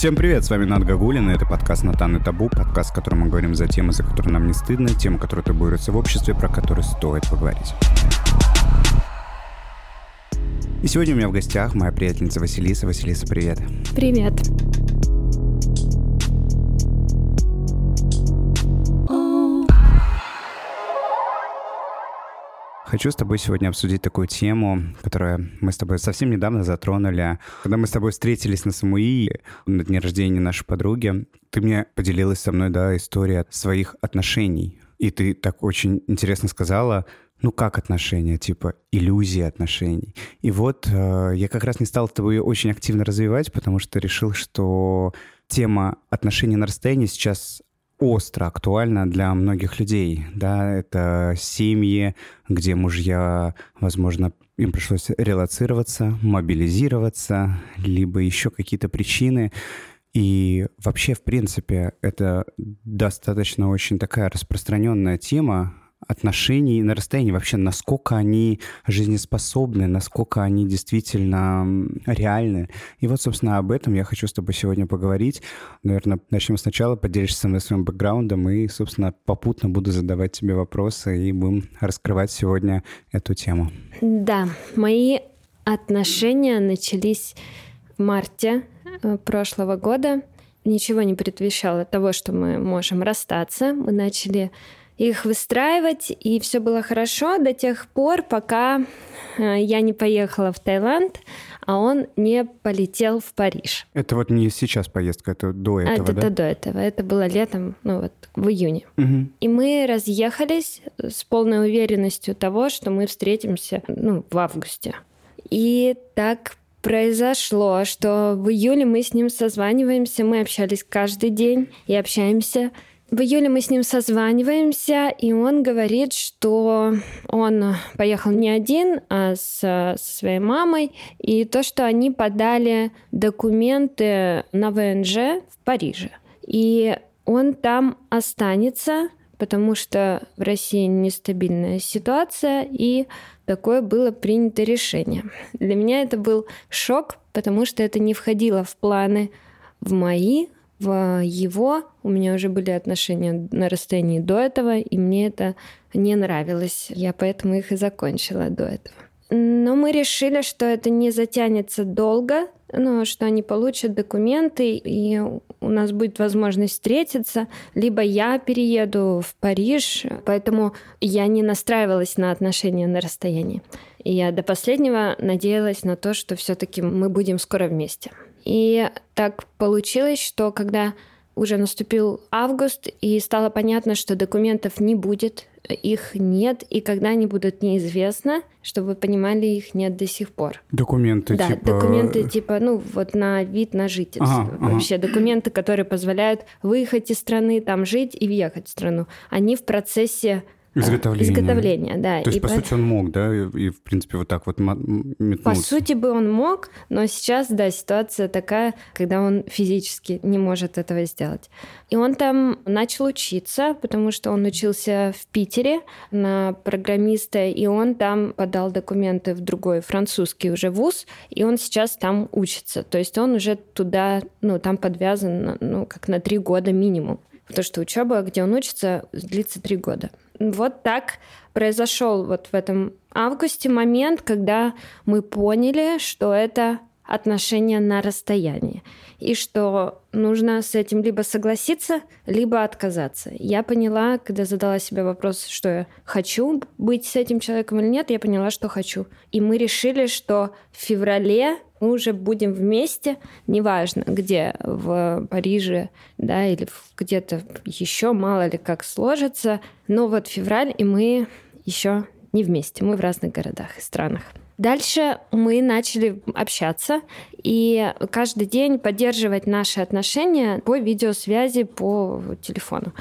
Всем привет, с вами Над Гагулин, и это подкаст «Натан и Табу», подкаст, в котором мы говорим за темы, за которые нам не стыдно, темы, которые табуируются в обществе, про которые стоит поговорить. И сегодня у меня в гостях моя приятельница Василиса. Василиса, привет. Привет. Хочу с тобой сегодня обсудить такую тему, которую мы с тобой совсем недавно затронули. Когда мы с тобой встретились на Самуи на дне рождения нашей подруги, ты мне поделилась со мной, да, историей своих отношений. И ты так очень интересно сказала, ну как отношения, типа иллюзия отношений. И вот э, я как раз не стал тобой очень активно развивать, потому что решил, что тема отношений на расстоянии сейчас остро актуально для многих людей. Да, это семьи, где мужья, возможно, им пришлось релацироваться, мобилизироваться, либо еще какие-то причины. И вообще, в принципе, это достаточно очень такая распространенная тема, отношений на расстоянии, вообще насколько они жизнеспособны, насколько они действительно реальны. И вот, собственно, об этом я хочу с тобой сегодня поговорить. Наверное, начнем сначала, поделишься со мной своим бэкграундом и, собственно, попутно буду задавать тебе вопросы и будем раскрывать сегодня эту тему. Да, мои отношения начались в марте э, прошлого года. Ничего не предвещало того, что мы можем расстаться. Мы начали их выстраивать, и все было хорошо до тех пор, пока э, я не поехала в Таиланд, а он не полетел в Париж. Это вот не сейчас поездка, это до этого, это, да? Это до этого. Это было летом, ну вот в июне. Угу. И мы разъехались с полной уверенностью того, что мы встретимся ну, в августе. И так произошло, что в июле мы с ним созваниваемся, мы общались каждый день и общаемся в июле мы с ним созваниваемся, и он говорит, что он поехал не один, а с, со своей мамой, и то, что они подали документы на ВНЖ в Париже. И он там останется, потому что в России нестабильная ситуация, и такое было принято решение. Для меня это был шок, потому что это не входило в планы в мои, в его у меня уже были отношения на расстоянии до этого, и мне это не нравилось. Я поэтому их и закончила до этого. Но мы решили, что это не затянется долго, ну, что они получат документы, и у нас будет возможность встретиться, либо я перееду в Париж, поэтому я не настраивалась на отношения на расстоянии. И я до последнего надеялась на то, что все-таки мы будем скоро вместе. И так получилось, что когда уже наступил август, и стало понятно, что документов не будет, их нет, и когда они будут неизвестно, чтобы вы понимали, их нет до сих пор. Документы да, типа... документы типа, ну, вот на вид на жительство. Ага, Вообще ага. документы, которые позволяют выехать из страны, там жить и въехать в страну. Они в процессе Изготовление. Изготовление, да. То есть, и по по... сути, он мог, да, и, и, в принципе, вот так вот метнуться. По сути бы он мог, но сейчас, да, ситуация такая, когда он физически не может этого сделать. И он там начал учиться, потому что он учился в Питере на программиста, и он там подал документы в другой французский уже вуз, и он сейчас там учится. То есть он уже туда, ну, там подвязан, ну, как на три года минимум. Потому что учеба, где он учится, длится три года. Вот так произошел вот в этом августе момент, когда мы поняли, что это отношения на расстоянии. И что нужно с этим либо согласиться, либо отказаться. Я поняла, когда задала себе вопрос, что я хочу быть с этим человеком или нет, я поняла, что хочу. И мы решили, что в феврале мы уже будем вместе, неважно где, в Париже, да, или где-то еще, мало ли как сложится, но вот февраль, и мы еще не вместе, мы в разных городах и странах. Дальше мы начали общаться и каждый день поддерживать наши отношения по видеосвязи по телефону.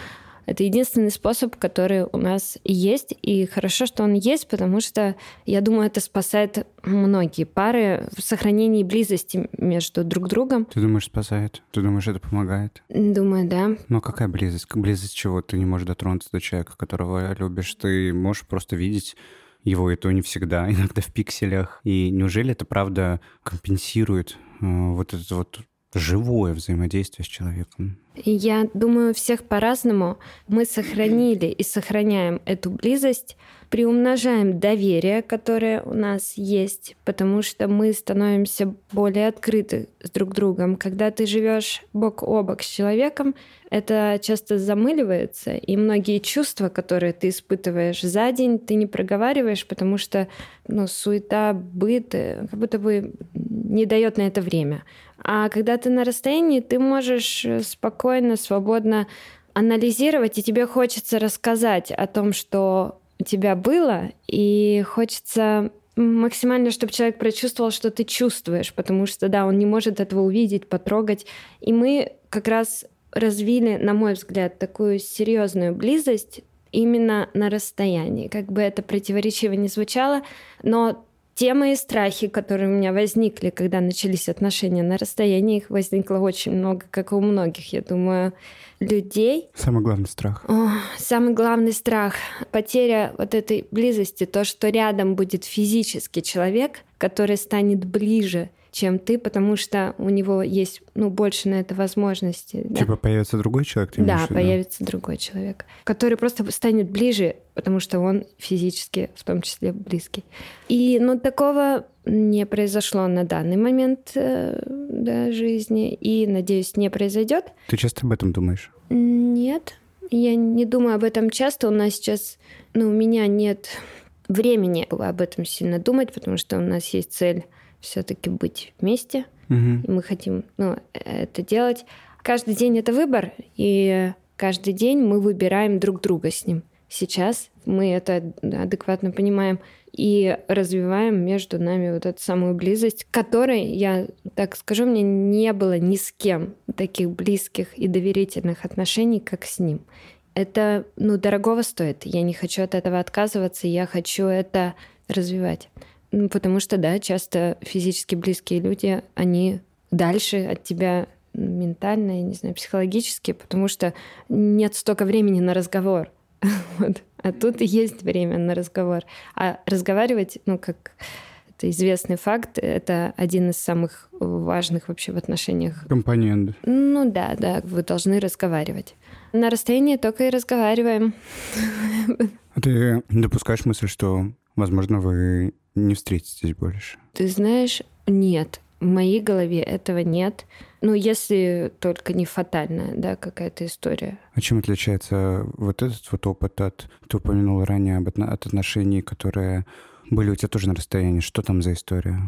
Это единственный способ, который у нас есть. И хорошо, что он есть, потому что, я думаю, это спасает многие пары в сохранении близости между друг другом. Ты думаешь, спасает? Ты думаешь, это помогает? Думаю, да. Но какая близость? Близость чего? Ты не можешь дотронуться до человека, которого любишь. Ты можешь просто видеть его, и то не всегда, иногда в пикселях. И неужели это правда компенсирует э, вот этот вот живое взаимодействие с человеком. Я думаю, всех по-разному. Мы сохранили и сохраняем эту близость, приумножаем доверие, которое у нас есть, потому что мы становимся более открыты с друг другом. Когда ты живешь бок о бок с человеком, это часто замыливается, и многие чувства, которые ты испытываешь за день, ты не проговариваешь, потому что ну, суета, быт, э, как будто бы не дает на это время. А когда ты на расстоянии, ты можешь э, спокойно, свободно анализировать, и тебе хочется рассказать о том, что у тебя было, и хочется максимально, чтобы человек прочувствовал, что ты чувствуешь, потому что, да, он не может этого увидеть, потрогать. И мы как раз развили, на мой взгляд, такую серьезную близость именно на расстоянии. Как бы это противоречиво не звучало, но те мои страхи, которые у меня возникли, когда начались отношения на расстоянии, их возникло очень много, как и у многих, я думаю, людей. Самый главный страх. О, самый главный страх — потеря вот этой близости, то, что рядом будет физический человек, который станет ближе, чем ты, потому что у него есть ну, больше на это возможности. Да? Типа появится другой человек? Ты да, появится другой человек, который просто станет ближе, потому что он физически в том числе близкий. И ну, такого не произошло на данный момент э, да, жизни и, надеюсь, не произойдет. Ты часто об этом думаешь? Нет, я не думаю об этом часто. У нас сейчас, ну, у меня нет времени об этом сильно думать, потому что у нас есть цель все-таки быть вместе, угу. и мы хотим ну, это делать. Каждый день это выбор, и каждый день мы выбираем друг друга с ним. Сейчас мы это адекватно понимаем и развиваем между нами вот эту самую близость, которой, я так скажу, мне не было ни с кем таких близких и доверительных отношений, как с ним. Это, ну, дорогого стоит. Я не хочу от этого отказываться, я хочу это развивать. Ну, потому что, да, часто физически близкие люди, они дальше от тебя ментально, я не знаю, психологически, потому что нет столько времени на разговор. вот. А тут есть время на разговор. А разговаривать, ну, как это известный факт, это один из самых важных вообще в отношениях. Компонент. Ну да, да, вы должны разговаривать. На расстоянии только и разговариваем. А ты допускаешь мысль, что, возможно, вы не встретитесь больше? Ты знаешь, нет. В моей голове этого нет. Ну, если только не фатальная, да, какая-то история. А чем отличается вот этот вот опыт от... Ты упомянул ранее об, от отношений, которые были у тебя тоже на расстоянии. Что там за история?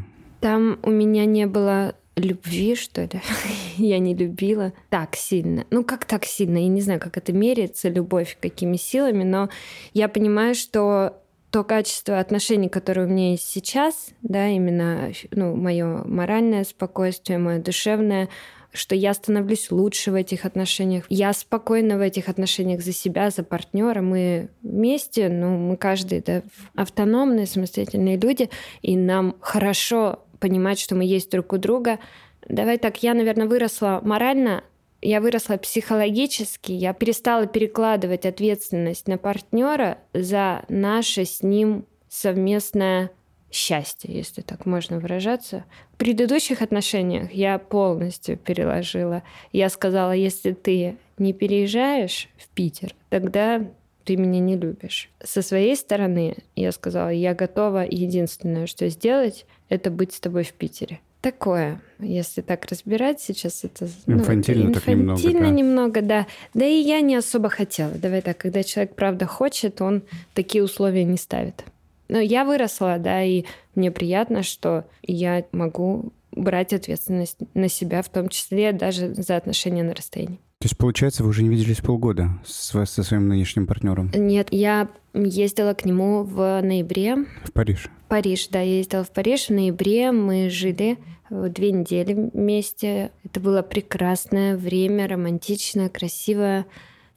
Там у меня не было любви, что ли. я не любила так сильно. Ну, как так сильно? Я не знаю, как это меряется, любовь, какими силами, но я понимаю, что то качество отношений, которое у меня есть сейчас, да, именно ну, мое моральное спокойствие, мое душевное, что я становлюсь лучше в этих отношениях. Я спокойна в этих отношениях за себя, за партнера. Мы вместе, ну, мы каждый да, автономные, самостоятельные люди, и нам хорошо понимать, что мы есть друг у друга. Давай так, я, наверное, выросла морально я выросла психологически, я перестала перекладывать ответственность на партнера за наше с ним совместное счастье, если так можно выражаться. В предыдущих отношениях я полностью переложила. Я сказала, если ты не переезжаешь в Питер, тогда ты меня не любишь. Со своей стороны я сказала, я готова, единственное, что сделать, это быть с тобой в Питере такое, если так разбирать сейчас это инфантильно, ну, так немного, да. немного, да. Да и я не особо хотела. Давай так, когда человек правда хочет, он такие условия не ставит. Но я выросла, да, и мне приятно, что я могу брать ответственность на себя, в том числе даже за отношения на расстоянии. То есть, получается, вы уже не виделись полгода с, со своим нынешним партнером? Нет, я ездила к нему в ноябре. В Париж? Париж, да, я ездила в Париж. В ноябре мы жили две недели вместе. Это было прекрасное время, романтичное, красивое.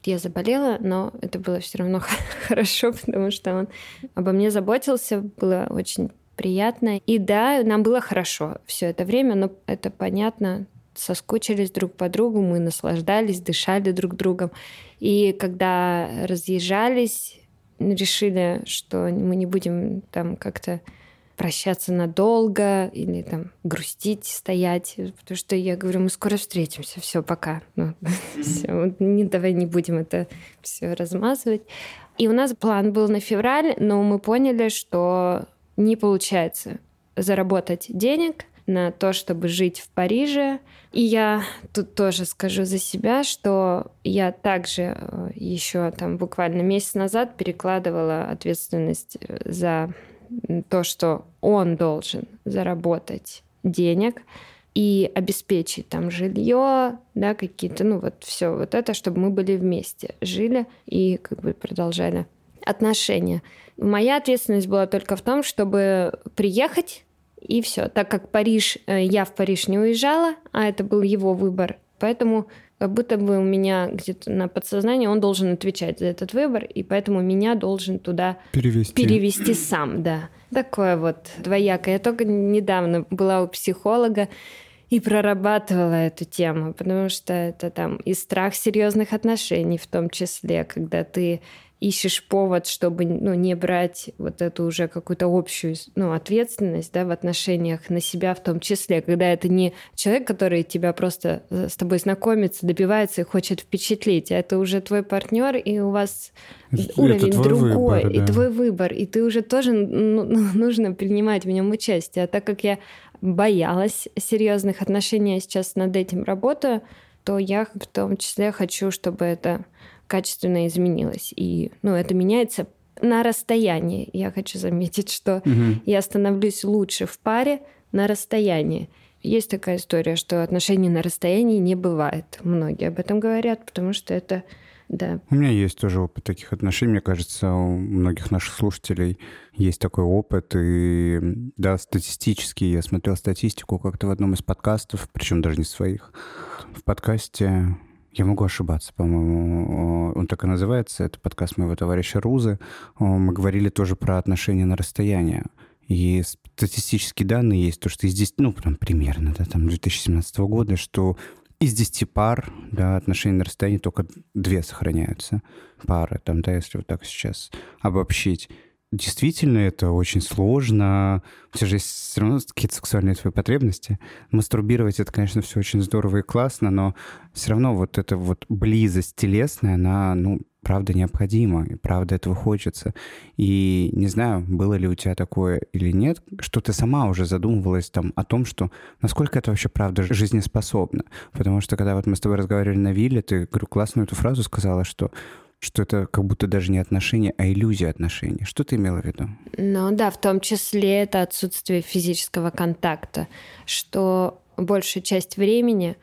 Я заболела, но это было все равно хорошо, потому что он обо мне заботился, было очень приятно. И да, нам было хорошо все это время, но это понятно, соскучились друг по другу, мы наслаждались, дышали друг другом. И когда разъезжались, решили, что мы не будем там как-то прощаться надолго или там грустить, стоять, потому что я говорю, мы скоро встретимся, все, пока. Ну, все, не, давай не будем это все размазывать. И у нас план был на февраль, но мы поняли, что не получается заработать денег на то, чтобы жить в Париже. И я тут тоже скажу за себя, что я также э, еще там буквально месяц назад перекладывала ответственность э, за то, что он должен заработать денег и обеспечить там жилье, да, какие-то, ну вот все вот это, чтобы мы были вместе, жили и как бы продолжали отношения. Моя ответственность была только в том, чтобы приехать и все. Так как Париж, э, я в Париж не уезжала, а это был его выбор, поэтому как будто бы у меня где-то на подсознании он должен отвечать за этот выбор, и поэтому меня должен туда перевести, перевести сам, да. Такое вот двоякое. Я только недавно была у психолога и прорабатывала эту тему, потому что это там и страх серьезных отношений в том числе, когда ты ищешь повод, чтобы ну, не брать вот эту уже какую-то общую ну, ответственность да, в отношениях на себя в том числе, когда это не человек, который тебя просто э, с тобой знакомится, добивается и хочет впечатлить, а это уже твой партнер, и у вас это уровень другой, выбор, да. и твой выбор, и ты уже тоже ну, нужно принимать в нем участие. А так как я боялась серьезных отношений, я сейчас над этим работаю, то я в том числе хочу, чтобы это качественно изменилось. И ну, это меняется на расстоянии. Я хочу заметить, что угу. я становлюсь лучше в паре на расстоянии. Есть такая история, что отношений на расстоянии не бывает. Многие об этом говорят, потому что это да. У меня есть тоже опыт таких отношений. Мне кажется, у многих наших слушателей есть такой опыт. И да, статистически я смотрел статистику как-то в одном из подкастов, причем даже не своих. В подкасте я могу ошибаться, по-моему. Он так и называется. Это подкаст моего товарища Рузы. Мы говорили тоже про отношения на расстояние. И статистические данные есть, то, что из 10, ну, там, примерно, да, там, 2017 года, что из 10 пар, да, отношений на расстоянии только две сохраняются. Пары, там, да, если вот так сейчас обобщить. Действительно, это очень сложно. У тебя же есть все равно какие-то сексуальные твои потребности. Мастурбировать — это, конечно, все очень здорово и классно, но все равно вот эта вот близость телесная, она, ну, правда необходима, и правда этого хочется. И не знаю, было ли у тебя такое или нет, что ты сама уже задумывалась там о том, что насколько это вообще правда жизнеспособно. Потому что когда вот мы с тобой разговаривали на вилле, ты, говорю, классную эту фразу сказала, что что это как будто даже не отношения, а иллюзия отношений. Что ты имела в виду? Ну да, в том числе это отсутствие физического контакта, что большую часть времени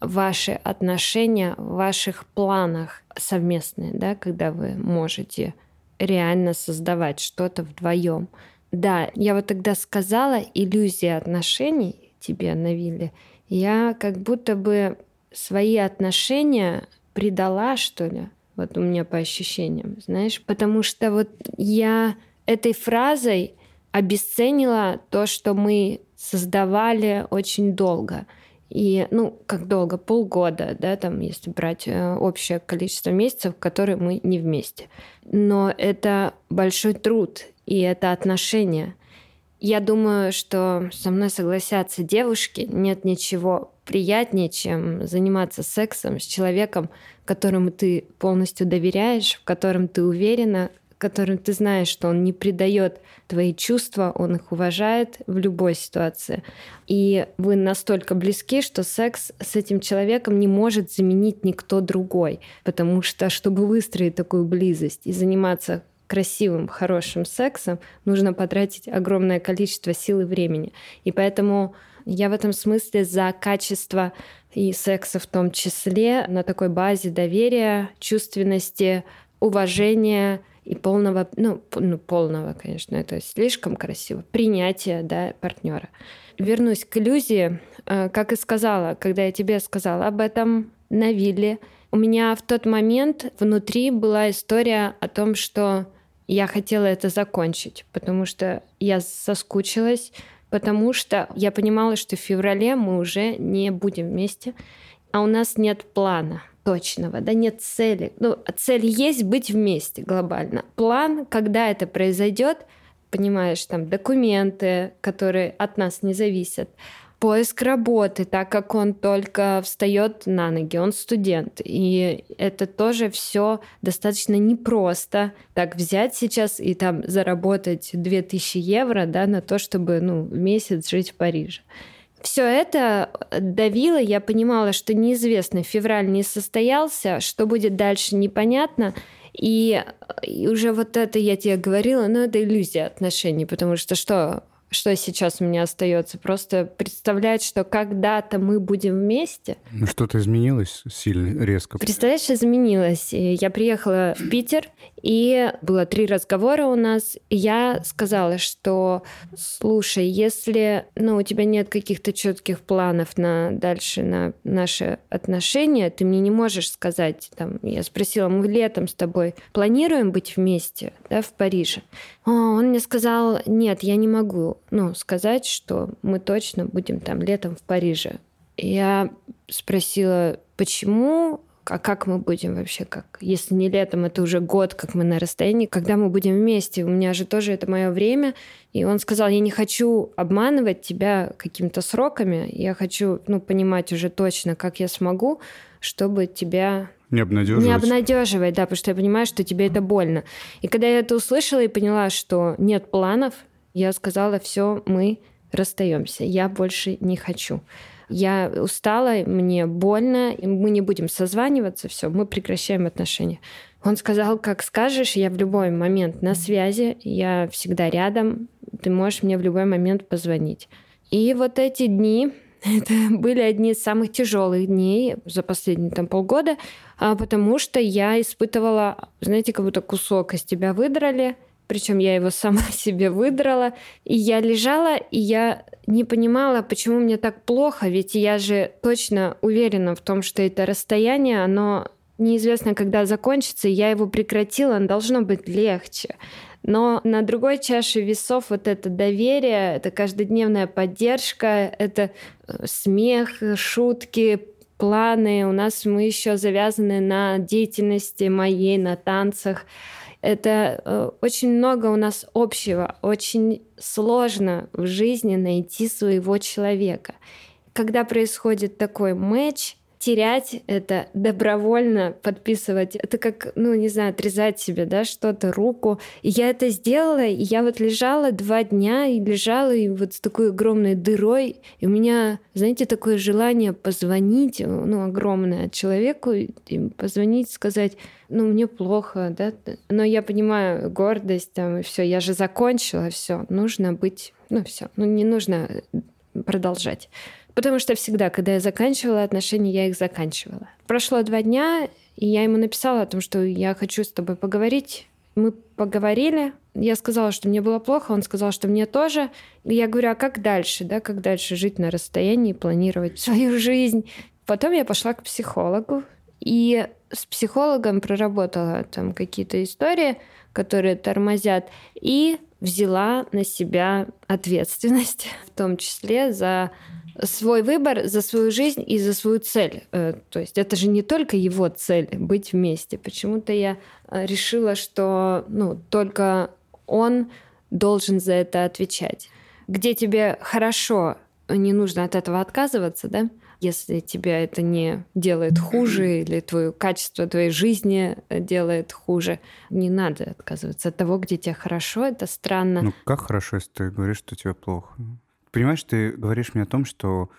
ваши отношения в ваших планах совместные, да, когда вы можете реально создавать что-то вдвоем. Да, я вот тогда сказала иллюзия отношений тебе на вилле. Я как будто бы свои отношения предала, что ли. Вот у меня по ощущениям, знаешь, потому что вот я этой фразой обесценила то, что мы создавали очень долго. И, ну, как долго? Полгода, да, там, если брать э, общее количество месяцев, которые мы не вместе. Но это большой труд, и это отношения. Я думаю, что со мной согласятся девушки. Нет ничего приятнее, чем заниматься сексом с человеком, которому ты полностью доверяешь, в котором ты уверена, которым ты знаешь, что он не предает твои чувства, он их уважает в любой ситуации. И вы настолько близки, что секс с этим человеком не может заменить никто другой. Потому что, чтобы выстроить такую близость и заниматься красивым, хорошим сексом, нужно потратить огромное количество сил и времени. И поэтому я в этом смысле за качество и секса в том числе на такой базе доверия, чувственности, уважения и полного, ну, ну полного, конечно, это слишком красиво, принятия да, партнера. Вернусь к иллюзии. Э, как и сказала, когда я тебе сказала об этом на вилле, у меня в тот момент внутри была история о том, что я хотела это закончить, потому что я соскучилась, потому что я понимала, что в феврале мы уже не будем вместе, а у нас нет плана точного, да, нет цели. Ну, цель есть быть вместе глобально. План, когда это произойдет, понимаешь, там документы, которые от нас не зависят, поиск работы, так как он только встает на ноги, он студент. И это тоже все достаточно непросто. Так взять сейчас и там заработать 2000 евро да, на то, чтобы ну, месяц жить в Париже. Все это давило, я понимала, что неизвестно, февраль не состоялся, что будет дальше непонятно. И, и уже вот это я тебе говорила, но это иллюзия отношений, потому что что что сейчас у меня остается? Просто представлять, что когда-то мы будем вместе. Ну, что-то изменилось сильно, резко. Представляешь, изменилось. Я приехала в Питер, и было три разговора у нас. Я сказала, что, слушай, если ну, у тебя нет каких-то четких планов на дальше на наши отношения, ты мне не можешь сказать, там, я спросила, мы летом с тобой планируем быть вместе, да, в Париже? Он мне сказал, нет, я не могу ну, сказать, что мы точно будем там летом в Париже. Я спросила, почему, а как мы будем вообще, как, если не летом, это уже год, как мы на расстоянии, когда мы будем вместе, у меня же тоже это мое время. И он сказал, я не хочу обманывать тебя какими-то сроками, я хочу, ну, понимать уже точно, как я смогу, чтобы тебя не обнадеживать. Не обнадеживать, да, потому что я понимаю, что тебе это больно. И когда я это услышала и поняла, что нет планов, я сказала, все, мы расстаемся, я больше не хочу. Я устала, мне больно, мы не будем созваниваться, все, мы прекращаем отношения. Он сказал, как скажешь, я в любой момент на связи, я всегда рядом, ты можешь мне в любой момент позвонить. И вот эти дни, это были одни из самых тяжелых дней за последние там полгода, а потому что я испытывала, знаете, как будто кусок из тебя выдрали, причем я его сама себе выдрала, и я лежала, и я не понимала, почему мне так плохо, ведь я же точно уверена в том, что это расстояние, оно неизвестно, когда закончится, и я его прекратила, оно должно быть легче. Но на другой чаше весов вот это доверие, это каждодневная поддержка, это э, смех, шутки, планы. У нас мы еще завязаны на деятельности моей, на танцах. Это э, очень много у нас общего. Очень сложно в жизни найти своего человека. Когда происходит такой матч, терять это, добровольно подписывать, это как, ну, не знаю, отрезать себе, да, что-то, руку. И я это сделала, и я вот лежала два дня, и лежала, и вот с такой огромной дырой, и у меня, знаете, такое желание позвонить, ну, огромное человеку, и позвонить, сказать, ну, мне плохо, да, но я понимаю гордость там, и все, я же закончила, все, нужно быть, ну, все, ну, не нужно продолжать. Потому что всегда, когда я заканчивала отношения, я их заканчивала. Прошло два дня, и я ему написала о том, что я хочу с тобой поговорить. Мы поговорили. Я сказала, что мне было плохо, он сказал, что мне тоже. И я говорю, а как дальше, да, как дальше жить на расстоянии, планировать свою жизнь? Потом я пошла к психологу, и с психологом проработала там какие-то истории, которые тормозят, и взяла на себя ответственность, в том числе за свой выбор за свою жизнь и за свою цель. Э, то есть это же не только его цель быть вместе. Почему-то я э, решила, что ну, только он должен за это отвечать. Где тебе хорошо, не нужно от этого отказываться, да? Если тебя это не делает хуже или твое качество твоей жизни э, делает хуже, не надо отказываться от того, где тебе хорошо. Это странно. Ну как хорошо, если ты говоришь, что тебе плохо? Понимаешь, ты говоришь мне о том, что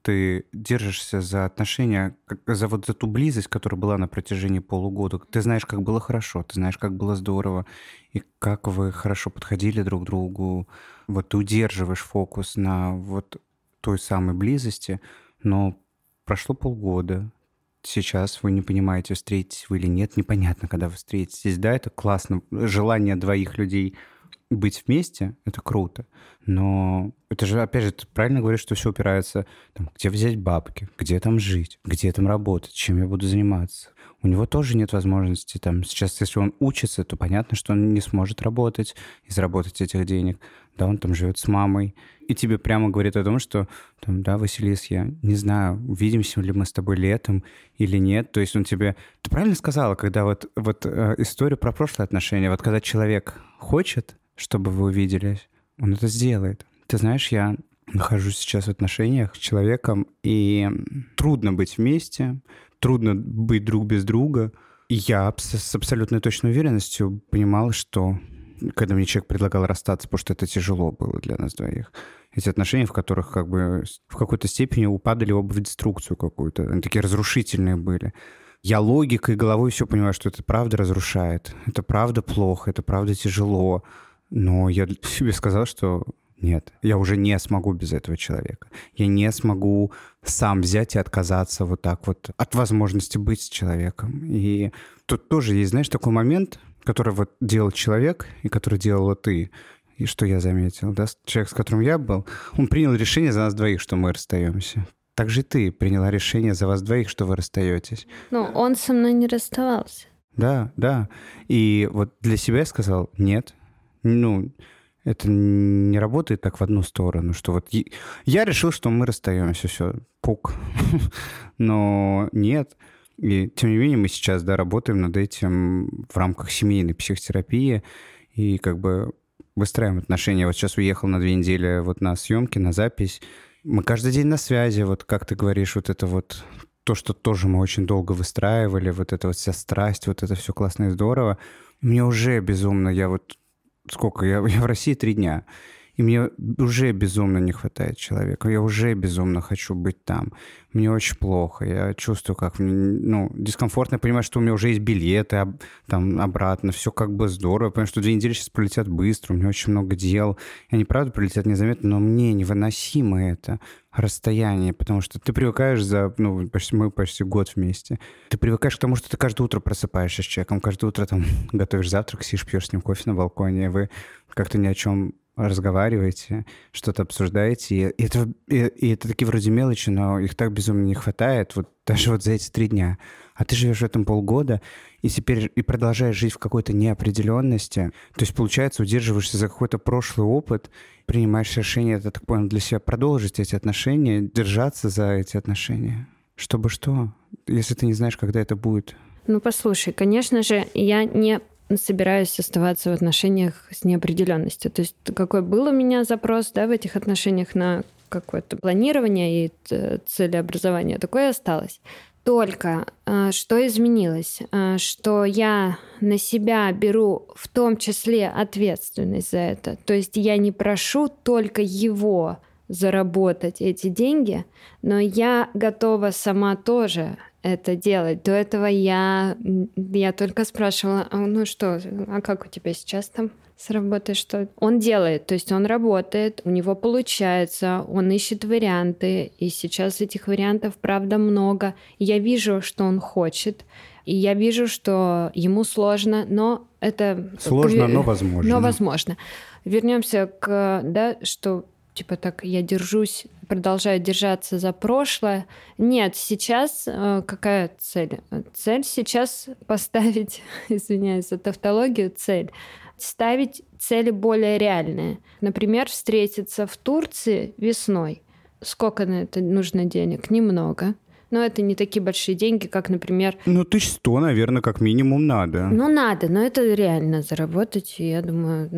ты держишься за отношения, за вот за ту близость, которая была на протяжении полугода. Ты знаешь, как было хорошо, ты знаешь, как было здорово, и как вы хорошо подходили друг к другу. Вот ты удерживаешь фокус на вот той самой близости, но прошло полгода, сейчас вы не понимаете, встретитесь вы или нет, непонятно, когда вы встретитесь. Да, это классно. Желание двоих людей быть вместе — это круто, но это же, опять же, ты правильно говоришь, что все упирается, там, где взять бабки, где там жить, где там работать, чем я буду заниматься. У него тоже нет возможности, там, сейчас, если он учится, то понятно, что он не сможет работать и заработать этих денег. Да, он там живет с мамой. И тебе прямо говорит о том, что, там, да, Василис, я не знаю, увидимся ли мы с тобой летом или нет. То есть он тебе... Ты правильно сказала, когда вот, вот э, история про прошлые отношения, вот когда человек хочет, чтобы вы увиделись, он это сделает. Ты знаешь, я нахожусь сейчас в отношениях с человеком, и трудно быть вместе, трудно быть друг без друга. И я с абсолютной точной уверенностью понимал, что когда мне человек предлагал расстаться, потому что это тяжело было для нас двоих, эти отношения, в которых как бы в какой-то степени упадали оба в деструкцию какую-то, они такие разрушительные были. Я логикой, головой все понимаю, что это правда разрушает, это правда плохо, это правда тяжело, но я себе сказал, что нет, я уже не смогу без этого человека. Я не смогу сам взять и отказаться вот так вот от возможности быть с человеком. И тут тоже есть, знаешь, такой момент, который вот делал человек и который делала ты. И что я заметил, да, человек, с которым я был, он принял решение за нас двоих, что мы расстаемся. Так же ты приняла решение за вас двоих, что вы расстаетесь. Ну, он со мной не расставался. Да, да. И вот для себя я сказал, нет, ну, это не работает так в одну сторону, что вот я решил, что мы расстаемся, все, пук. Но нет. И тем не менее мы сейчас, да, работаем над этим в рамках семейной психотерапии и как бы выстраиваем отношения. Вот сейчас уехал на две недели вот на съемки, на запись. Мы каждый день на связи, вот как ты говоришь, вот это вот то, что тоже мы очень долго выстраивали, вот эта вот вся страсть, вот это все классно и здорово. Мне уже безумно, я вот сколько, я, я в России три дня, и мне уже безумно не хватает человека, я уже безумно хочу быть там. Мне очень плохо, я чувствую, как ну, дискомфортно, я понимаю, что у меня уже есть билеты там обратно, все как бы здорово, я понимаю, что две недели сейчас полетят быстро, у меня очень много дел, и они, правда, прилетят незаметно, но мне невыносимо это расстояние, потому что ты привыкаешь за, ну, почти, мы почти год вместе. Ты привыкаешь к тому, что ты каждое утро просыпаешься с человеком, каждое утро там готовишь завтрак, сидишь, пьешь с ним кофе на балконе, вы как-то ни о чем разговариваете, что-то обсуждаете, и это, и, и это такие вроде мелочи, но их так безумно не хватает, вот даже вот за эти три дня. А ты живешь в этом полгода, и теперь и продолжаешь жить в какой-то неопределенности. То есть, получается, удерживаешься за какой-то прошлый опыт, принимаешь решение, это так понял, для себя продолжить эти отношения, держаться за эти отношения. Чтобы что? Если ты не знаешь, когда это будет. Ну, послушай, конечно же, я не собираюсь оставаться в отношениях с неопределенностью. То есть какой был у меня запрос да, в этих отношениях на какое-то планирование и целеобразование, такое осталось. Только э, что изменилось, э, что я на себя беру в том числе ответственность за это. То есть я не прошу только его заработать эти деньги, но я готова сама тоже это делать. До этого я, я только спрашивала, а, ну что, а как у тебя сейчас там с работой, что он делает, то есть он работает, у него получается, он ищет варианты, и сейчас этих вариантов, правда, много. я вижу, что он хочет, и я вижу, что ему сложно, но это... Сложно, но возможно. Но возможно. Вернемся к, да, что типа так я держусь, продолжаю держаться за прошлое. Нет, сейчас э, какая цель? Цель сейчас поставить, извиняюсь за тавтологию, цель ставить цели более реальные. Например, встретиться в Турции весной. Сколько на это нужно денег? Немного. Но это не такие большие деньги, как, например... Ну, тысяч сто, наверное, как минимум надо. Ну, надо, но это реально заработать. Я думаю,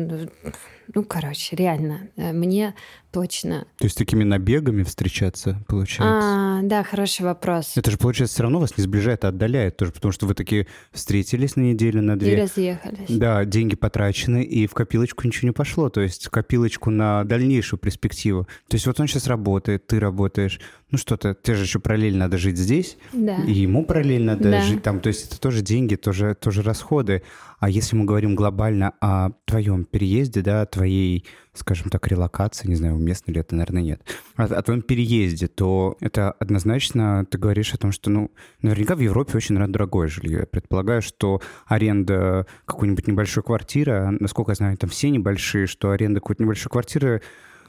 ну, короче, реально, э, мне точно. То есть такими набегами встречаться, получается? А, да, хороший вопрос. Это же, получается, все равно вас не сближает, а отдаляет тоже, потому что вы такие встретились на неделю, на две. И разъехались. Да, деньги потрачены, и в копилочку ничего не пошло, то есть в копилочку на дальнейшую перспективу. То есть вот он сейчас работает, ты работаешь, ну что-то, тебе же еще параллельно надо жить здесь, да. и ему параллельно надо да. жить там, то есть это тоже деньги, тоже, тоже расходы. А если мы говорим глобально о твоем переезде, да, твоей, скажем так, релокации, не знаю, уместно ли это, наверное, нет, о, о твоем переезде, то это однозначно ты говоришь о том, что, ну, наверняка в Европе очень, дорогое жилье. Я предполагаю, что аренда какой-нибудь небольшой квартиры, насколько я знаю, там все небольшие, что аренда какой-то небольшой квартиры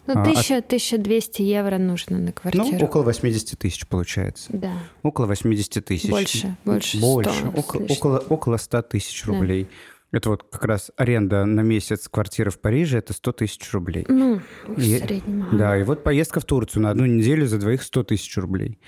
ну, а, тысяча, 1200 евро нужно на квартиру. Ну, около 80 тысяч получается. Да. Около 80 тысяч. Больше, больше 100 Больше, около, около, около 100 тысяч рублей. Да. Это вот как раз аренда на месяц квартиры в Париже, это 100 тысяч рублей. Ну, в и, среднем. Да, и вот поездка в Турцию на одну неделю за двоих 100 тысяч рублей.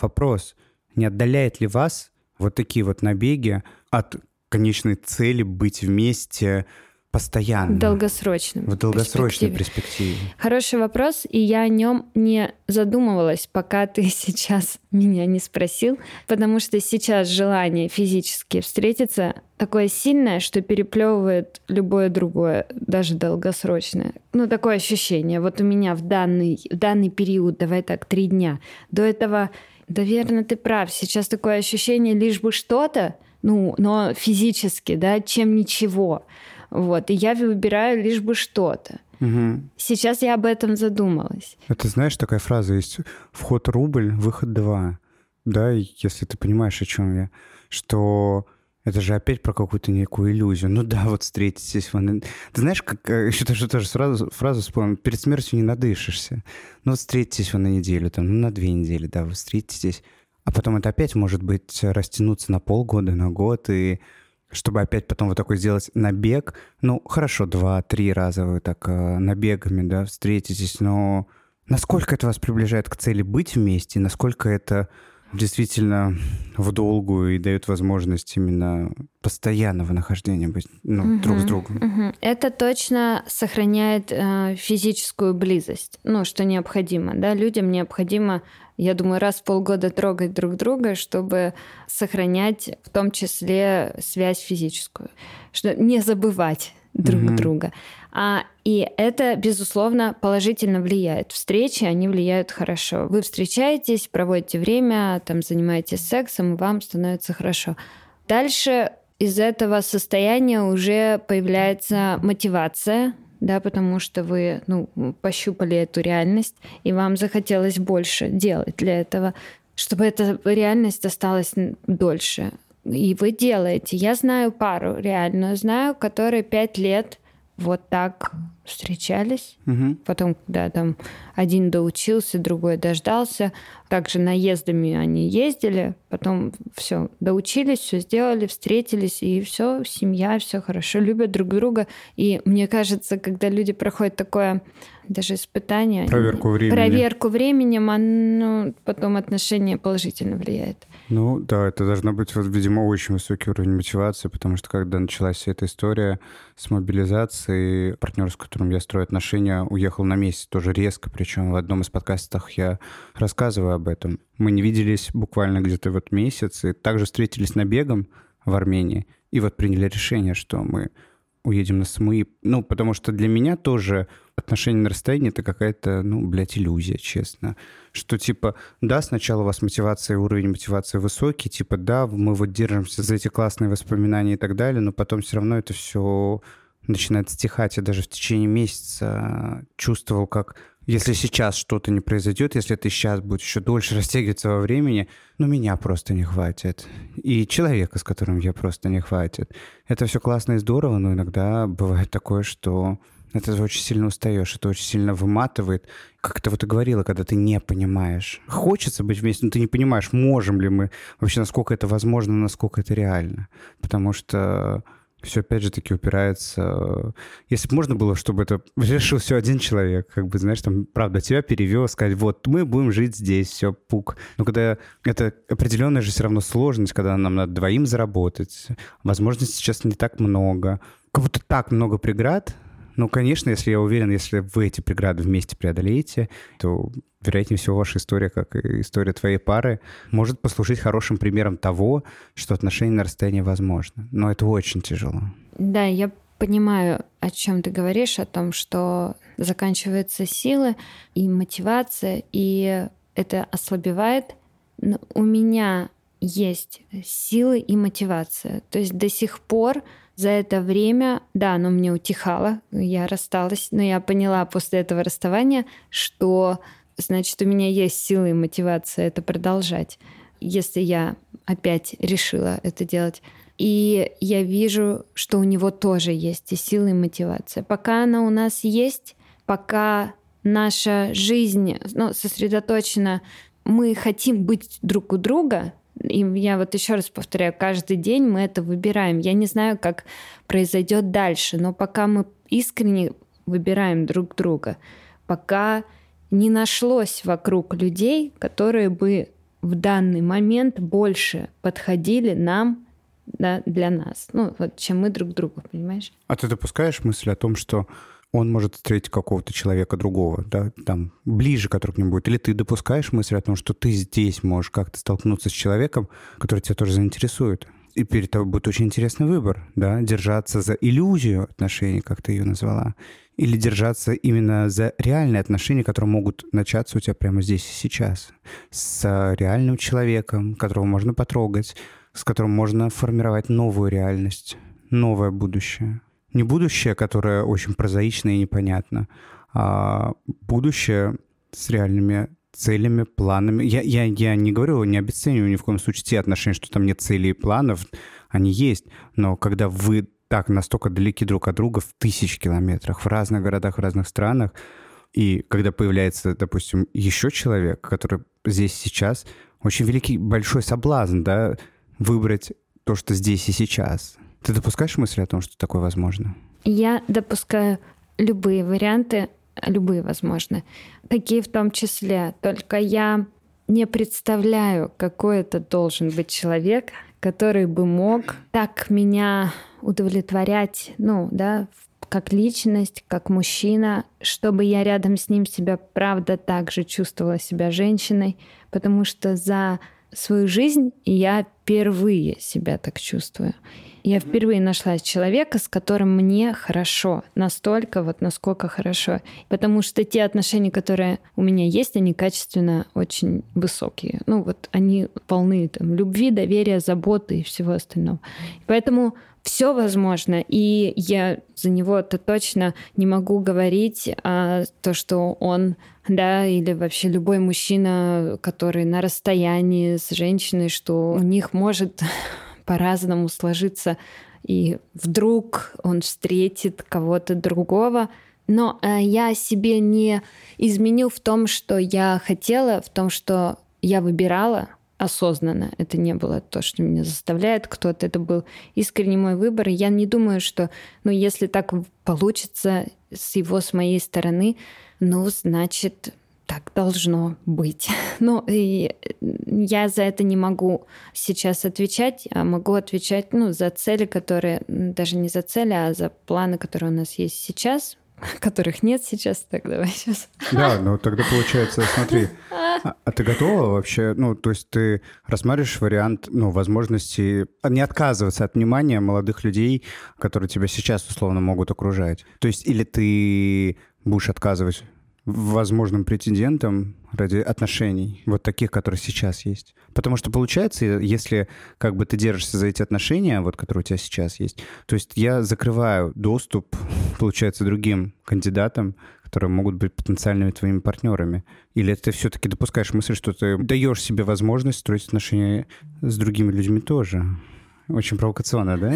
Вопрос, не отдаляет ли вас вот такие вот набеги от конечной цели быть вместе, постоянно. В долгосрочном. В долгосрочной перспективе. перспективе. Хороший вопрос, и я о нем не задумывалась, пока ты сейчас меня не спросил, потому что сейчас желание физически встретиться такое сильное, что переплевывает любое другое, даже долгосрочное. Ну, такое ощущение. Вот у меня в данный, в данный период, давай так, три дня, до этого, наверное, ты прав, сейчас такое ощущение, лишь бы что-то, ну, но физически, да, чем ничего. Вот. И я выбираю лишь бы что-то. Угу. Сейчас я об этом задумалась. Это знаешь, такая фраза есть: вход рубль, выход два. Да, если ты понимаешь, о чем я, что это же опять про какую-то некую иллюзию. Ну да, вот встретитесь. Вы... Ты знаешь, как э, еще тоже, тоже сразу фразу вспомнил. Перед смертью не надышишься. Ну вот встретитесь вы на неделю, там, ну на две недели, да, вы встретитесь. А потом это опять может быть растянуться на полгода, на год, и чтобы опять потом вот такой сделать набег. Ну, хорошо, два-три раза вы так э, набегами, да, встретитесь, но насколько это вас приближает к цели быть вместе, насколько это действительно в долгую и дает возможность именно постоянного нахождения быть ну, угу, друг с другом. Угу. Это точно сохраняет э, физическую близость, ну, что необходимо, да, людям необходимо я думаю, раз в полгода трогать друг друга, чтобы сохранять в том числе связь физическую, что не забывать друг mm-hmm. друга. А, и это, безусловно, положительно влияет. Встречи, они влияют хорошо. Вы встречаетесь, проводите время, там, занимаетесь сексом, и вам становится хорошо. Дальше из этого состояния уже появляется мотивация, да, потому что вы ну, пощупали эту реальность, и вам захотелось больше делать для этого, чтобы эта реальность осталась дольше. И вы делаете. Я знаю пару реальную, знаю, которые пять лет вот так встречались. Угу. Потом, когда там один доучился, другой дождался. Также наездами они ездили. Потом все, доучились, все сделали, встретились, и все, семья, все хорошо, любят друг друга. И мне кажется, когда люди проходят такое даже испытание... Проверку временем. Проверку временем, оно потом отношение положительно влияет. Ну да, это должно быть, вот, видимо, очень высокий уровень мотивации, потому что когда началась вся эта история с мобилизацией, партнер, с которым я строю отношения, уехал на месяц тоже резко, причем в одном из подкастов я рассказываю об этом. Мы не виделись буквально где-то вот месяц, и также встретились на бегом в Армении, и вот приняли решение, что мы уедем на Самуи. Ну, потому что для меня тоже отношения на расстоянии — это какая-то, ну, блядь, иллюзия, честно. Что, типа, да, сначала у вас мотивация, уровень мотивации высокий, типа, да, мы вот держимся за эти классные воспоминания и так далее, но потом все равно это все начинает стихать. Я даже в течение месяца чувствовал, как если сейчас что-то не произойдет, если это сейчас будет еще дольше растягиваться во времени, ну, меня просто не хватит. И человека, с которым я просто не хватит. Это все классно и здорово, но иногда бывает такое, что это очень сильно устаешь, это очень сильно выматывает. Как ты вот и говорила, когда ты не понимаешь. Хочется быть вместе, но ты не понимаешь, можем ли мы, вообще насколько это возможно, насколько это реально. Потому что все опять же таки упирается... Если бы можно было, чтобы это решил все один человек, как бы, знаешь, там, правда, тебя перевез, сказать, вот, мы будем жить здесь, все, пук. Но когда это определенная же все равно сложность, когда нам надо двоим заработать, возможностей сейчас не так много, как будто так много преград, ну, конечно, если я уверен, если вы эти преграды вместе преодолеете, то, вероятнее всего, ваша история, как и история твоей пары, может послужить хорошим примером того, что отношения на расстоянии возможны. Но это очень тяжело. Да, я понимаю, о чем ты говоришь, о том, что заканчиваются силы и мотивация, и это ослабевает. Но у меня есть силы и мотивация. То есть до сих пор за это время, да, оно мне утихало, я рассталась, но я поняла после этого расставания, что, значит, у меня есть силы и мотивация это продолжать, если я опять решила это делать. И я вижу, что у него тоже есть и силы, и мотивация. Пока она у нас есть, пока наша жизнь ну, сосредоточена, мы хотим быть друг у друга, и я вот еще раз повторяю, каждый день мы это выбираем. Я не знаю, как произойдет дальше, но пока мы искренне выбираем друг друга, пока не нашлось вокруг людей, которые бы в данный момент больше подходили нам да, для нас. Ну, вот чем мы друг другу, понимаешь? А ты допускаешь мысль о том, что он может встретить какого-то человека другого, да, там, ближе, который к нему будет. Или ты допускаешь мысль о том, что ты здесь можешь как-то столкнуться с человеком, который тебя тоже заинтересует. И перед тобой будет очень интересный выбор, да, держаться за иллюзию отношений, как ты ее назвала, или держаться именно за реальные отношения, которые могут начаться у тебя прямо здесь и сейчас, с реальным человеком, которого можно потрогать, с которым можно формировать новую реальность, новое будущее. Не будущее, которое очень прозаично и непонятно, а будущее с реальными целями, планами. Я, я, я не говорю, не обесцениваю ни в коем случае те отношения, что там нет целей и планов, они есть. Но когда вы так настолько далеки друг от друга в тысяч километрах, в разных городах, в разных странах, и когда появляется, допустим, еще человек, который здесь сейчас, очень великий, большой соблазн, да, выбрать то, что здесь и сейчас. Ты допускаешь мысли о том, что такое возможно? Я допускаю любые варианты, любые возможны. Какие в том числе. Только я не представляю, какой это должен быть человек, который бы мог так меня удовлетворять, ну, да, как личность, как мужчина, чтобы я рядом с ним себя, правда, также чувствовала себя женщиной, потому что за свою жизнь я впервые себя так чувствую. Я впервые нашла человека, с которым мне хорошо, настолько вот насколько хорошо. Потому что те отношения, которые у меня есть, они качественно очень высокие. Ну вот они полны там любви, доверия, заботы и всего остального. Поэтому все возможно, и я за него-то точно не могу говорить, а то, что он, да, или вообще любой мужчина, который на расстоянии с женщиной, что у них может по-разному сложиться, и вдруг он встретит кого-то другого. Но э, я себе не изменил в том, что я хотела, в том, что я выбирала осознанно. Это не было то, что меня заставляет кто-то. Это был искренний мой выбор. И я не думаю, что, ну, если так получится с его, с моей стороны, ну, значит, так должно быть. Ну, и я за это не могу сейчас отвечать, а могу отвечать ну, за цели, которые, даже не за цели, а за планы, которые у нас есть сейчас, которых нет сейчас, так давай сейчас. Да, ну тогда получается, смотри, а, а ты готова вообще, ну, то есть ты рассматриваешь вариант, ну, возможности не отказываться от внимания молодых людей, которые тебя сейчас условно могут окружать? То есть или ты будешь отказывать возможным претендентом ради отношений, вот таких, которые сейчас есть. Потому что получается, если как бы ты держишься за эти отношения, вот которые у тебя сейчас есть, то есть я закрываю доступ, получается, другим кандидатам, которые могут быть потенциальными твоими партнерами. Или ты все-таки допускаешь мысль, что ты даешь себе возможность строить отношения с другими людьми тоже? Очень провокационно, да?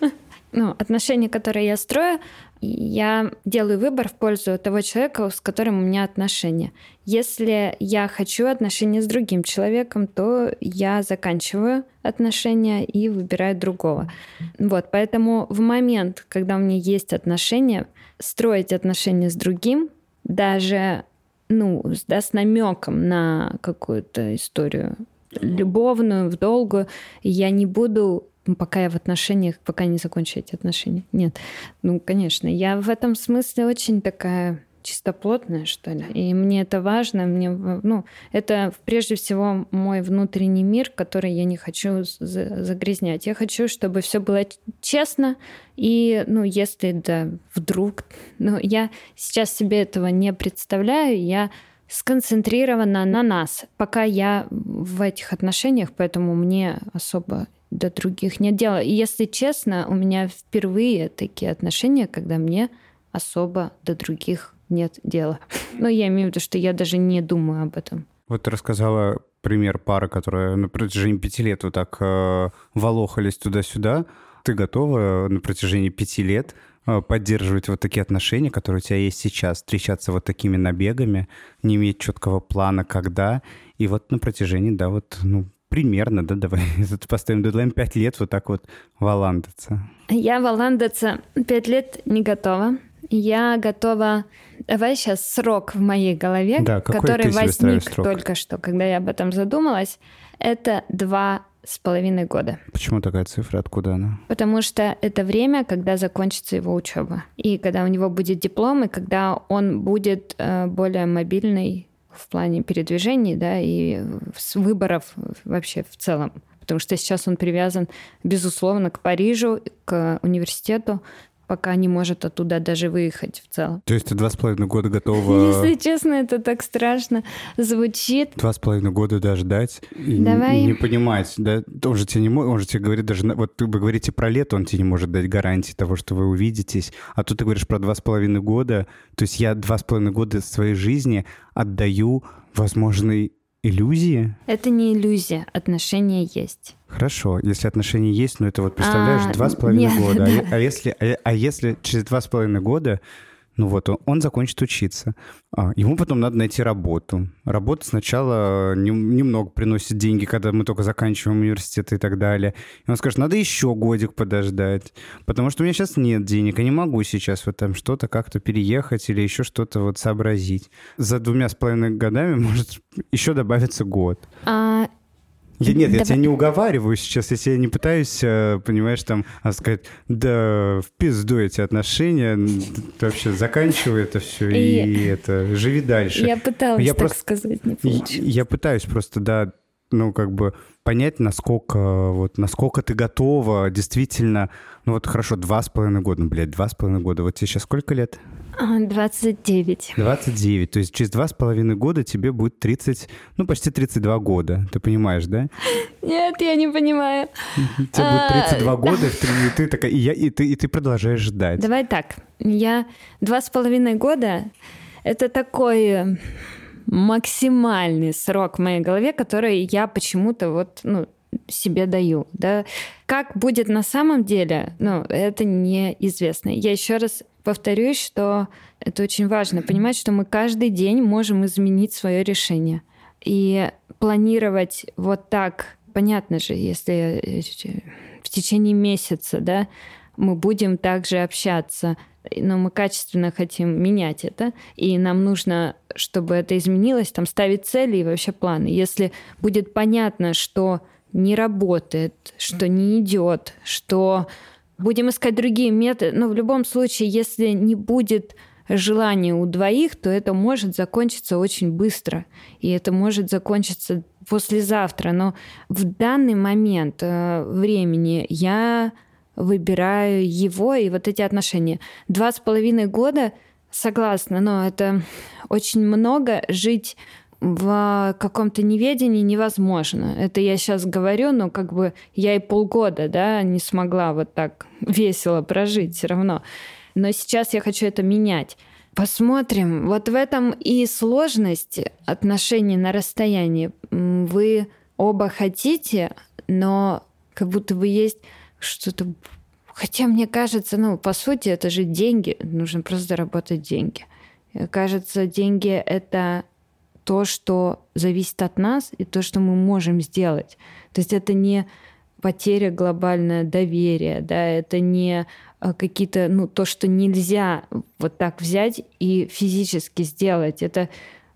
ну, отношения, которые я строю, я делаю выбор в пользу того человека, с которым у меня отношения. Если я хочу отношения с другим человеком, то я заканчиваю отношения и выбираю другого. Вот, поэтому в момент, когда у меня есть отношения, строить отношения с другим, даже ну, да, с намеком на какую-то историю любовную, в долгую, я не буду пока я в отношениях, пока не закончу эти отношения. Нет. Ну, конечно, я в этом смысле очень такая чистоплотная, что ли. И мне это важно. Мне, ну, это прежде всего мой внутренний мир, который я не хочу загрязнять. Я хочу, чтобы все было честно. И, ну, если да, вдруг... Ну, я сейчас себе этого не представляю. Я сконцентрирована на нас, пока я в этих отношениях, поэтому мне особо до других нет дела. И если честно, у меня впервые такие отношения, когда мне особо до других нет дела. Но я имею в виду, что я даже не думаю об этом. Вот ты рассказала пример пары, которая на протяжении пяти лет вот так э, волохались туда-сюда. Ты готова на протяжении пяти лет поддерживать вот такие отношения, которые у тебя есть сейчас, встречаться вот такими набегами, не иметь четкого плана, когда, и вот на протяжении, да, вот, ну, Примерно, да, давай поставим дедлайн 5 лет вот так вот валандаться. Я валандаться 5 лет не готова. Я готова... Давай сейчас срок в моей голове, да, который возник только что, когда я об этом задумалась. Это два с половиной года. Почему такая цифра? Откуда она? Потому что это время, когда закончится его учеба. И когда у него будет диплом, и когда он будет э, более мобильный в плане передвижений, да, и с выборов вообще в целом. Потому что сейчас он привязан, безусловно, к Парижу, к университету, пока не может оттуда даже выехать в целом. То есть ты два с половиной года готова... Если честно, это так страшно звучит. Два с половиной года да, ждать и Давай. не понимать, да? Он же тебе не он же тебе говорит даже, вот вы говорите про лето, он тебе не может дать гарантии того, что вы увидитесь, а тут ты говоришь про два с половиной года, то есть я два с половиной года своей жизни отдаю возможной иллюзии? Это не иллюзия, отношения есть. Хорошо, если отношения есть, но это вот представляешь, А, два с половиной нет, года. А да. А, если, а, а если через два с половиной года, ну вот, он, он закончит учиться, а, ему потом надо найти работу. Работа сначала не- немного приносит деньги, когда мы только заканчиваем университет и так далее. И он скажет, надо еще годик подождать, потому что у меня сейчас нет денег, я не могу сейчас вот там что-то как-то переехать или еще что-то вот сообразить. За двумя с половиной годами может еще добавиться год. А, Я, нет, я Давай. тебя не уговариваю сейчас, если я не пытаюсь, э, понимаешь, там а, сказать, да в пизду эти отношения, вообще заканчивай это все и, И- это живи дальше. я пыталась Я так просто- сказать, не получилось. Я пытаюсь просто, да, ну, как бы понять, насколько, вот, насколько ты готова действительно, ну, вот хорошо, два с половиной года, ну, блядь, два с половиной года, вот тебе сейчас сколько лет? А, 29. 29, то есть через два с половиной года тебе будет 30, ну, почти 32 года, ты понимаешь, да? Нет, я не понимаю. Тебе А, будет 32 года, и ты, такая, и, я, и, ты, и ты продолжаешь ждать. Давай так. Я два с половиной года — это такой э, максимальный срок в моей голове, который я почему-то вот, ну, себе даю, да. Как будет на самом деле, ну, это неизвестно. Я еще раз повторюсь, что это очень важно понимать, что мы каждый день можем изменить свое решение. И планировать вот так, понятно же, если э, в течение месяца, да, мы будем также общаться, но мы качественно хотим менять это, и нам нужно, чтобы это изменилось, там ставить цели и вообще планы. Если будет понятно, что не работает, что не идет, что будем искать другие методы, но в любом случае, если не будет желания у двоих, то это может закончиться очень быстро, и это может закончиться послезавтра. Но в данный момент э, времени я выбираю его и вот эти отношения. Два с половиной года, согласна, но это очень много жить в каком-то неведении невозможно. Это я сейчас говорю, но как бы я и полгода, да, не смогла вот так весело прожить все равно. Но сейчас я хочу это менять. Посмотрим. Вот в этом и сложность отношений на расстоянии. Вы оба хотите, но как будто бы есть что-то... Хотя мне кажется, ну, по сути, это же деньги. Нужно просто заработать деньги. Мне кажется, деньги — это то, что зависит от нас, и то, что мы можем сделать. То есть это не потеря глобальное доверия, да, это не а, какие-то, ну, то, что нельзя вот так взять и физически сделать. Это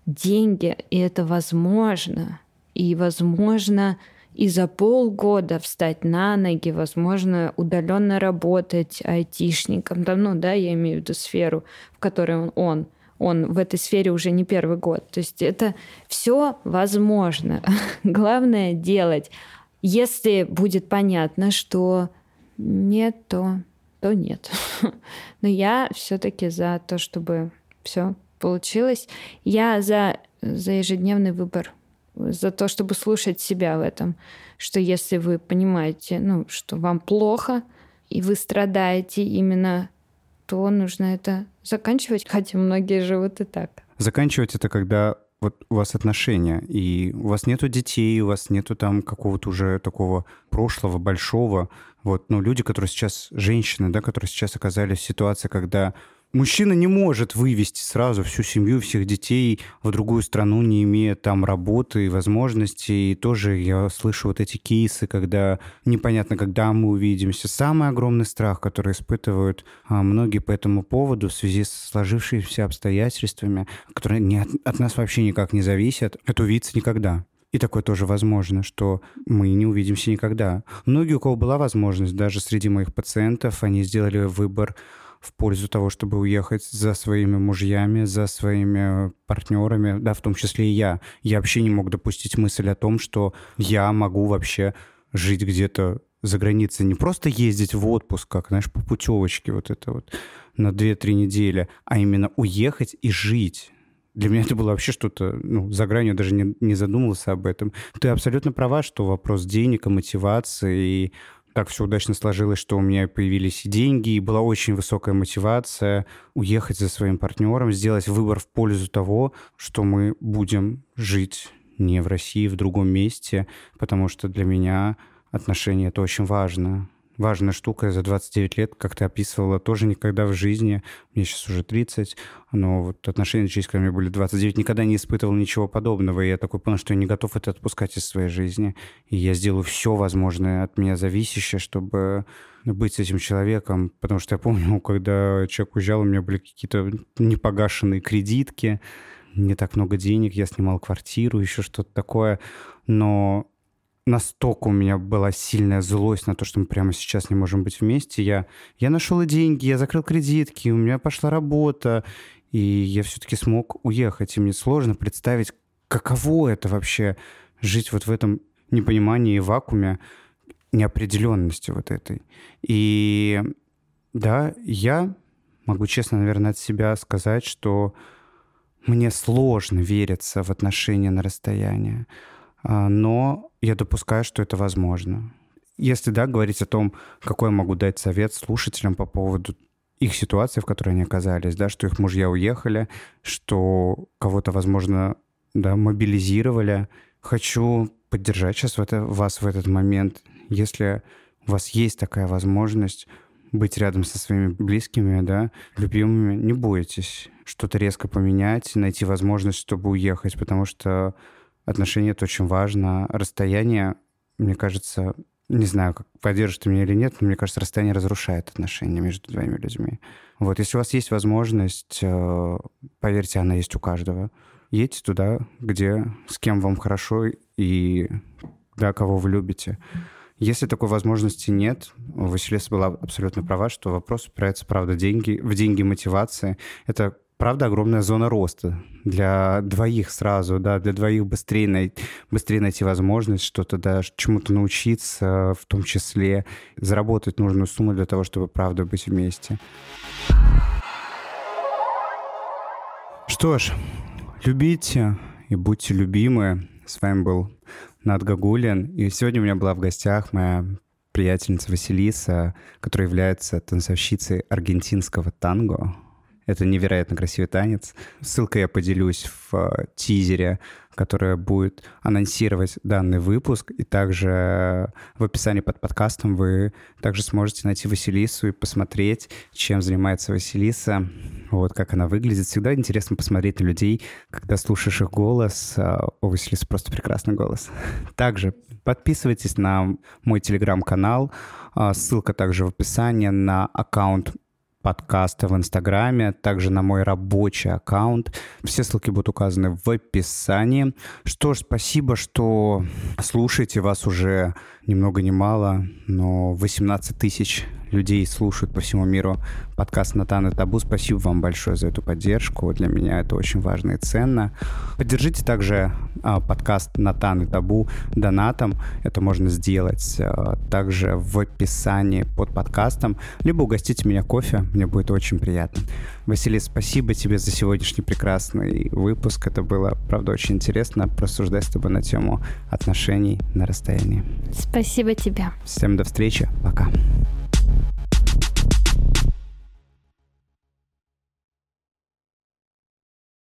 деньги, и это возможно. И возможно и за полгода встать на ноги, возможно, удаленно работать айтишником, да, ну да, я имею в виду сферу, в которой он, он он в этой сфере уже не первый год. То есть это все возможно. Главное делать. Если будет понятно, что нет, то, то нет. Но я все-таки за то, чтобы все получилось. Я за, за ежедневный выбор, за то, чтобы слушать себя в этом. Что если вы понимаете, ну, что вам плохо, и вы страдаете именно то нужно это заканчивать, хотя многие живут и так. Заканчивать это когда вот у вас отношения, и у вас нету детей, у вас нету там какого-то уже такого прошлого большого. Вот, ну, люди, которые сейчас, женщины, да, которые сейчас оказались в ситуации, когда мужчина не может вывести сразу всю семью, всех детей в другую страну, не имея там работы и возможностей. И тоже я слышу вот эти кейсы, когда непонятно, когда мы увидимся. Самый огромный страх, который испытывают а, многие по этому поводу в связи с сложившимися обстоятельствами, которые не от, от нас вообще никак не зависят, это увидеться никогда. И такое тоже возможно, что мы не увидимся никогда. Многие, у кого была возможность, даже среди моих пациентов, они сделали выбор в пользу того, чтобы уехать за своими мужьями, за своими партнерами, да, в том числе и я. Я вообще не мог допустить мысль о том, что я могу вообще жить где-то за границей, не просто ездить в отпуск, как, знаешь, по путевочке вот это вот на 2-3 недели, а именно уехать и жить для меня это было вообще что-то, ну, за гранью даже не, не задумывался об этом. Ты абсолютно права, что вопрос денег мотивации, и так все удачно сложилось, что у меня появились деньги, и была очень высокая мотивация уехать за своим партнером, сделать выбор в пользу того, что мы будем жить не в России, в другом месте, потому что для меня отношения — это очень важно важная штука. За 29 лет, как ты описывала, тоже никогда в жизни, мне сейчас уже 30, но вот отношения через когда мне были 29, никогда не испытывал ничего подобного, и я такой понял, что я не готов это отпускать из своей жизни, и я сделаю все возможное от меня зависящее, чтобы быть с этим человеком, потому что я помню, когда человек уезжал, у меня были какие-то непогашенные кредитки, не так много денег, я снимал квартиру, еще что-то такое, но настолько у меня была сильная злость на то, что мы прямо сейчас не можем быть вместе. Я, я нашел деньги, я закрыл кредитки, у меня пошла работа, и я все-таки смог уехать. И мне сложно представить, каково это вообще жить вот в этом непонимании и вакууме неопределенности вот этой. И да, я могу честно, наверное, от себя сказать, что мне сложно вериться в отношения на расстояние. А, но я допускаю, что это возможно. Если, да, говорить о том, какой я могу дать совет слушателям по поводу их ситуации, в которой они оказались, да, что их мужья уехали, что кого-то, возможно, да, мобилизировали. Хочу поддержать сейчас в это, вас в этот момент. Если у вас есть такая возможность быть рядом со своими близкими, да, любимыми, не бойтесь что-то резко поменять, найти возможность, чтобы уехать, потому что отношения — это очень важно. Расстояние, мне кажется, не знаю, как поддержишь меня или нет, но мне кажется, расстояние разрушает отношения между двумя людьми. Вот, если у вас есть возможность, э, поверьте, она есть у каждого. Едьте туда, где, с кем вам хорошо и да, кого вы любите. Если такой возможности нет, Василиса была абсолютно права, что вопрос упирается, правда, деньги, в деньги мотивации. Это правда, огромная зона роста для двоих сразу, да, для двоих быстрее, най- быстрее найти возможность что-то, да, чему-то научиться, в том числе заработать нужную сумму для того, чтобы, правда, быть вместе. Что ж, любите и будьте любимы. С вами был Над Гагулин. И сегодня у меня была в гостях моя приятельница Василиса, которая является танцовщицей аргентинского танго. Это невероятно красивый танец. Ссылкой я поделюсь в э, тизере, которая будет анонсировать данный выпуск. И также в описании под подкастом вы также сможете найти Василису и посмотреть, чем занимается Василиса, вот как она выглядит. Всегда интересно посмотреть на людей, когда слушаешь их голос. А, у Василисы просто прекрасный голос. Также подписывайтесь на мой телеграм-канал. А, ссылка также в описании на аккаунт подкаста в Инстаграме, также на мой рабочий аккаунт. Все ссылки будут указаны в описании. Что ж, спасибо, что слушаете. Вас уже ни много ни мало, но 18 тысяч людей слушают по всему миру подкаст «Натан и Табу». Спасибо вам большое за эту поддержку. Для меня это очень важно и ценно. Поддержите также а, подкаст «Натан и Табу» донатом. Это можно сделать а, также в описании под подкастом. Либо угостите меня кофе. Мне будет очень приятно. Василий, спасибо тебе за сегодняшний прекрасный выпуск. Это было, правда, очень интересно просуждать с тобой на тему отношений на расстоянии. Спасибо тебе. Всем до встречи. Пока.